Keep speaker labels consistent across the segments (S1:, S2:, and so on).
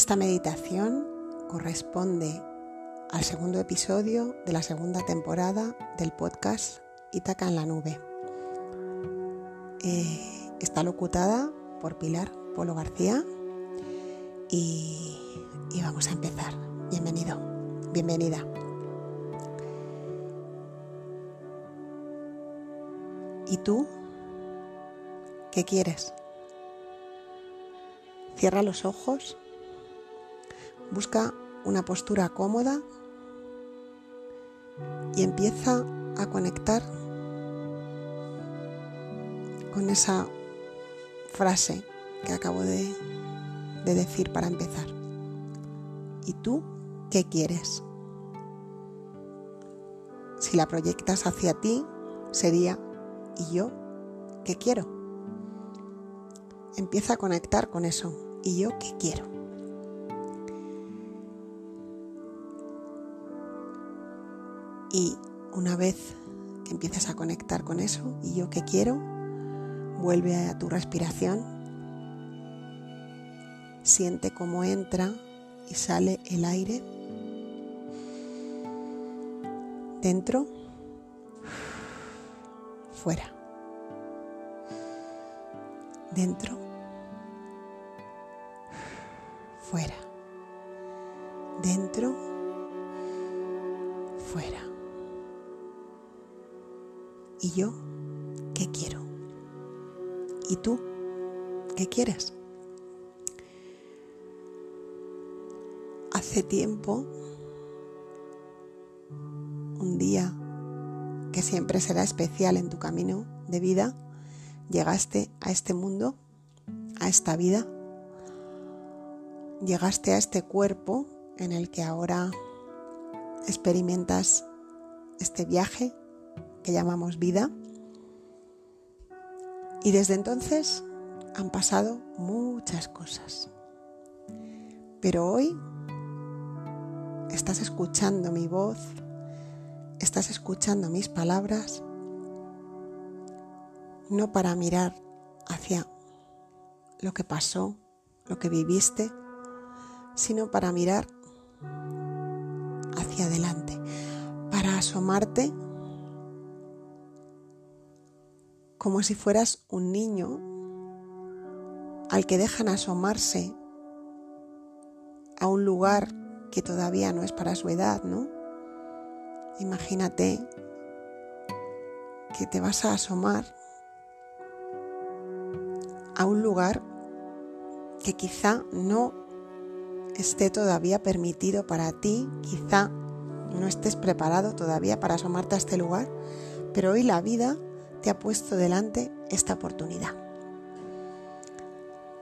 S1: Esta meditación corresponde al segundo episodio de la segunda temporada del podcast Itaca en la Nube. Eh, está locutada por Pilar Polo García y, y vamos a empezar. Bienvenido, bienvenida. ¿Y tú? ¿Qué quieres? Cierra los ojos, busca una postura cómoda y empieza a conectar con esa frase que acabo de, de decir para empezar. ¿Y tú qué quieres? Si la proyectas hacia ti, sería ¿y yo qué quiero? Empieza a conectar con eso. ¿Y yo qué quiero? Y una vez que empieces a conectar con eso, ¿y yo qué quiero? Vuelve a tu respiración. Siente cómo entra y sale el aire. Dentro, fuera. Dentro, fuera. Dentro, fuera. ¿Y yo qué quiero? ¿Y tú qué quieres? Hace tiempo, un día que siempre será especial en tu camino de vida, llegaste a este mundo, a esta vida, llegaste a este cuerpo en el que ahora experimentas este viaje que llamamos vida. Y desde entonces han pasado muchas cosas. Pero hoy estás escuchando mi voz, estás escuchando mis palabras, no para mirar hacia lo que pasó, lo que viviste, sino para mirar hacia adelante, para asomarte como si fueras un niño al que dejan asomarse a un lugar que todavía no es para su edad, ¿no? Imagínate que te vas a asomar a un lugar que quizá no esté todavía permitido para ti, quizá no estés preparado todavía para asomarte a este lugar, pero hoy la vida te ha puesto delante esta oportunidad.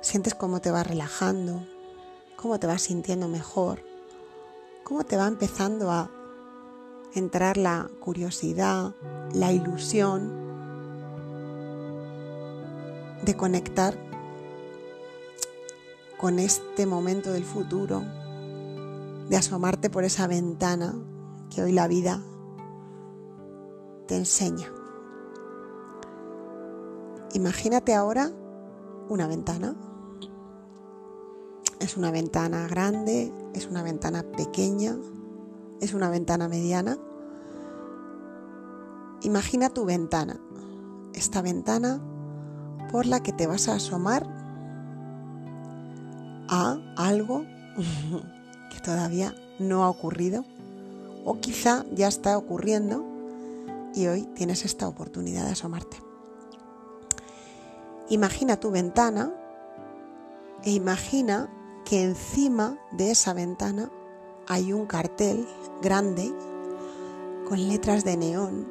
S1: Sientes cómo te va relajando, cómo te vas sintiendo mejor, cómo te va empezando a entrar la curiosidad, la ilusión de conectar con este momento del futuro, de asomarte por esa ventana que hoy la vida te enseña. Imagínate ahora una ventana. Es una ventana grande, es una ventana pequeña, es una ventana mediana. Imagina tu ventana, esta ventana por la que te vas a asomar a algo que todavía no ha ocurrido o quizá ya está ocurriendo y hoy tienes esta oportunidad de asomarte. Imagina tu ventana e imagina que encima de esa ventana hay un cartel grande con letras de neón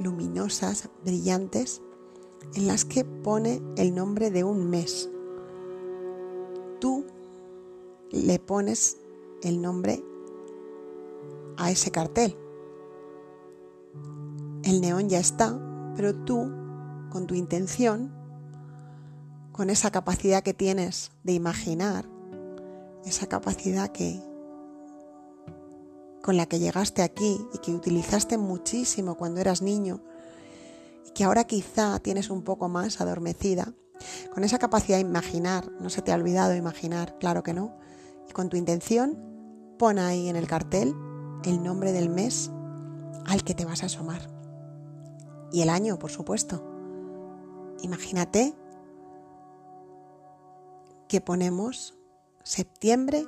S1: luminosas, brillantes, en las que pone el nombre de un mes. Tú le pones el nombre a ese cartel. El neón ya está, pero tú, con tu intención, con esa capacidad que tienes de imaginar, esa capacidad que con la que llegaste aquí y que utilizaste muchísimo cuando eras niño y que ahora quizá tienes un poco más adormecida, con esa capacidad de imaginar, no se te ha olvidado imaginar, claro que no, Y con tu intención, pon ahí en el cartel el nombre del mes al que te vas a asomar. Y el año, por supuesto. Imagínate que ponemos septiembre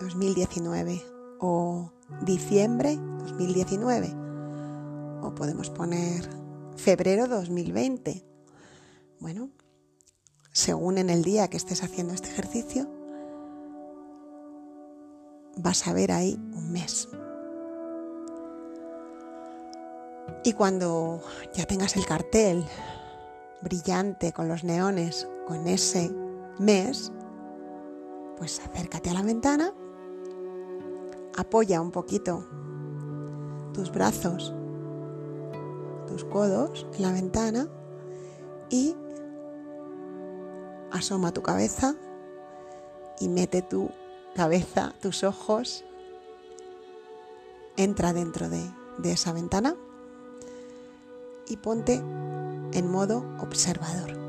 S1: 2019 o diciembre 2019 o podemos poner febrero 2020. Bueno, según en el día que estés haciendo este ejercicio, vas a ver ahí un mes. Y cuando ya tengas el cartel brillante con los neones, con ese mes, pues acércate a la ventana, apoya un poquito tus brazos, tus codos en la ventana y asoma tu cabeza y mete tu cabeza, tus ojos, entra dentro de, esa ventana y ponte en modo observador.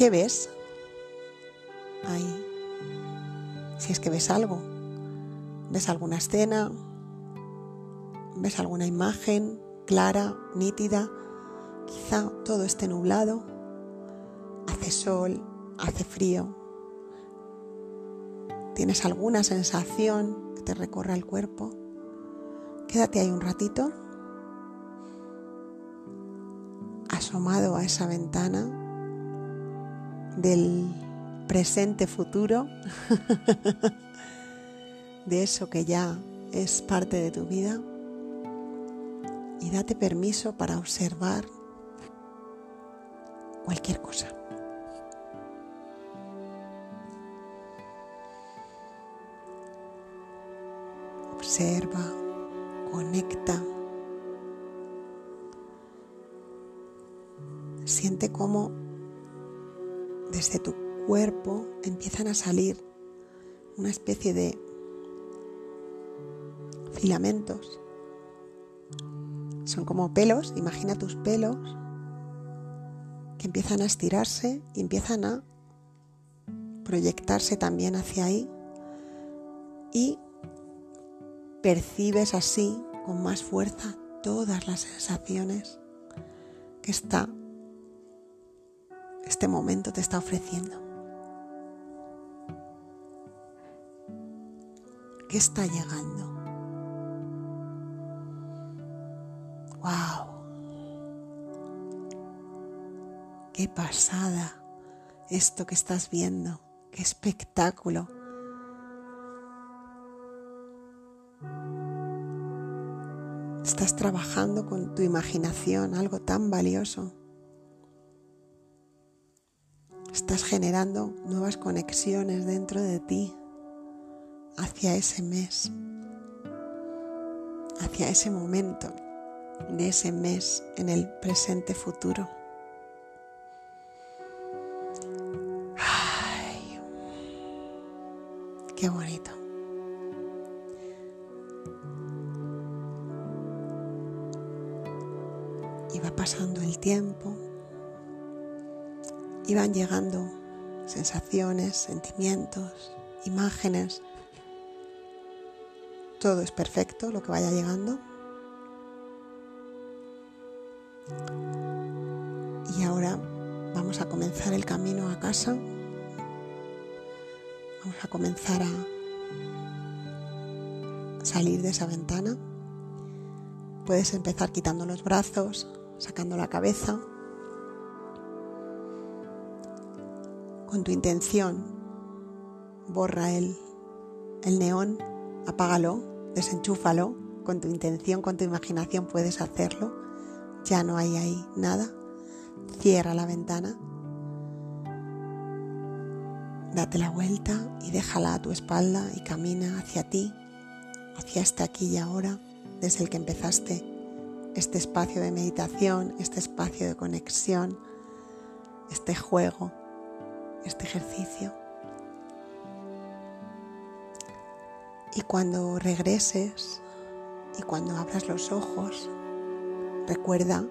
S1: ¿Qué ves? Ahí. Si es que ves algo. ¿Ves alguna escena? ¿Ves alguna imagen clara, nítida? Quizá todo esté nublado. Hace sol, hace frío. ¿Tienes alguna sensación que te recorra el cuerpo? Quédate ahí un ratito asomado a esa ventana del presente futuro, de eso que ya es parte de tu vida, y date permiso para observar cualquier cosa. Observa, conecta. Siente cómo desde tu cuerpo empiezan a salir una especie de filamentos. Son como pelos, imagina tus pelos que empiezan a estirarse y empiezan a proyectarse también hacia ahí y percibes así con más fuerza todas las sensaciones que está este momento te está ofreciendo. ¿Qué está llegando? ¡Wow! ¡Qué pasada! Esto que estás viendo. ¡Qué espectáculo! Estás trabajando con tu imaginación, algo tan valioso. Estás generando nuevas conexiones dentro de ti hacia ese mes, hacia ese momento de ese mes en el presente futuro. Ay, qué bonito. Y va pasando el tiempo y van llegando sensaciones, sentimientos, imágenes. Todo es perfecto lo que vaya llegando. Y ahora vamos a comenzar el camino a casa. Vamos a comenzar a salir de esa ventana. Puedes empezar quitando los brazos, sacando la cabeza con tu intención, borra el, el neón, apágalo, desenchúfalo, con tu intención, con tu imaginación puedes hacerlo, ya no hay ahí nada, cierra la ventana, date la vuelta y déjala a tu espalda y camina hacia ti, hacia este aquí y ahora, desde el que empezaste este espacio de meditación, este espacio de conexión, este juego este ejercicio. Y cuando regreses y cuando abras los ojos, recuerda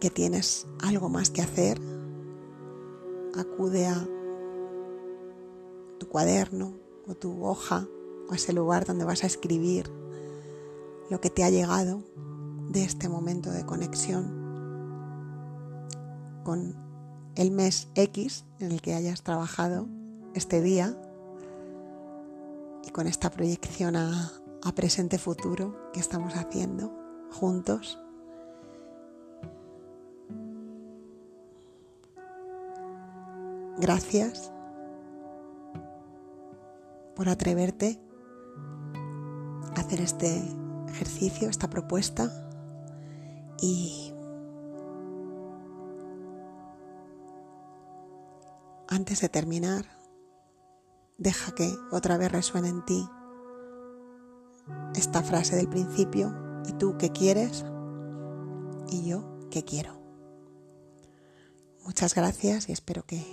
S1: que tienes algo más que hacer, acude a tu cuaderno o tu hoja o a ese lugar donde vas a escribir lo que te ha llegado de este momento de conexión con el mes X en el que hayas trabajado este día y con esta proyección a, presente futuro que estamos haciendo juntos. Gracias por atreverte a hacer este ejercicio, esta propuesta y antes de terminar, deja que otra vez resuene en ti esta frase del principio, ¿y tú qué quieres? Y yo qué quiero. Muchas gracias y espero que,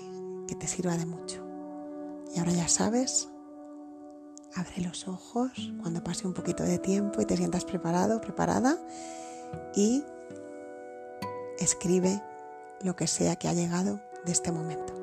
S1: que te sirva de mucho. Y ahora ya sabes, abre los ojos cuando pase un poquito de tiempo y te sientas preparado, preparada y escribe lo que sea que ha llegado de este momento.